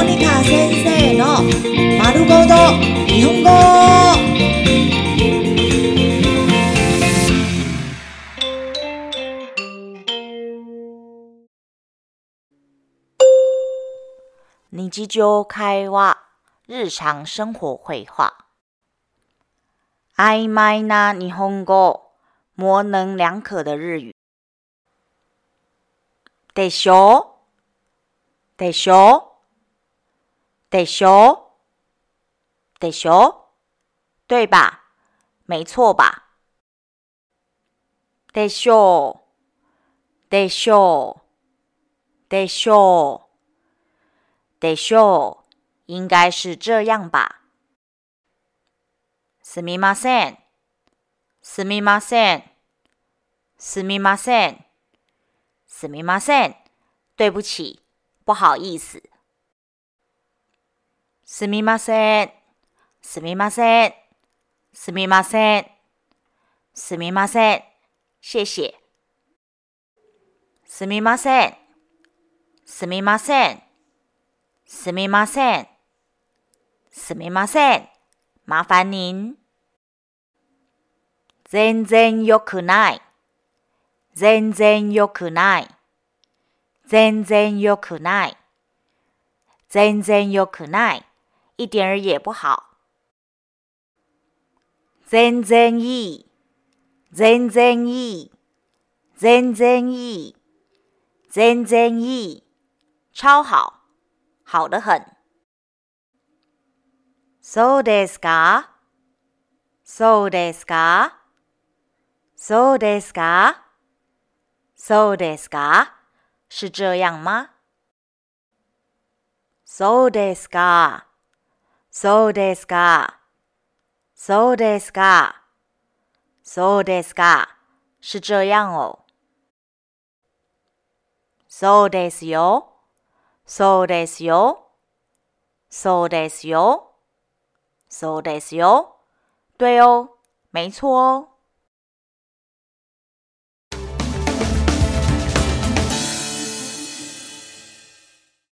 モニカ先生の丸ごと日本語。日常会話、日常生活会話。曖昧な日本語、模棱两可的日语。でしょでしょ でしょでしょ对吧？没错吧？でしょでしょでしょ得秀，应该是这样吧。すみません、すみません、すみません、すみません，对不起，不好意思。 すみません、すみません、すみません、すみません，谢谢。すみません、すみません。すみません。すみません。麻烦您。全然良くない。全然良くない。全然良くない。全然良くない。一点儿也不好。全然いい。全然いい。全然いい。全然いい。超好。好的很。そうですか？そうですか？そうですか？そうですか？是这样吗？そうですか？ そうですか？そうですか？そうですか？是这样哦。そうですよ。そうですよ。そうですよ。そうですよ。对哦，没错哦。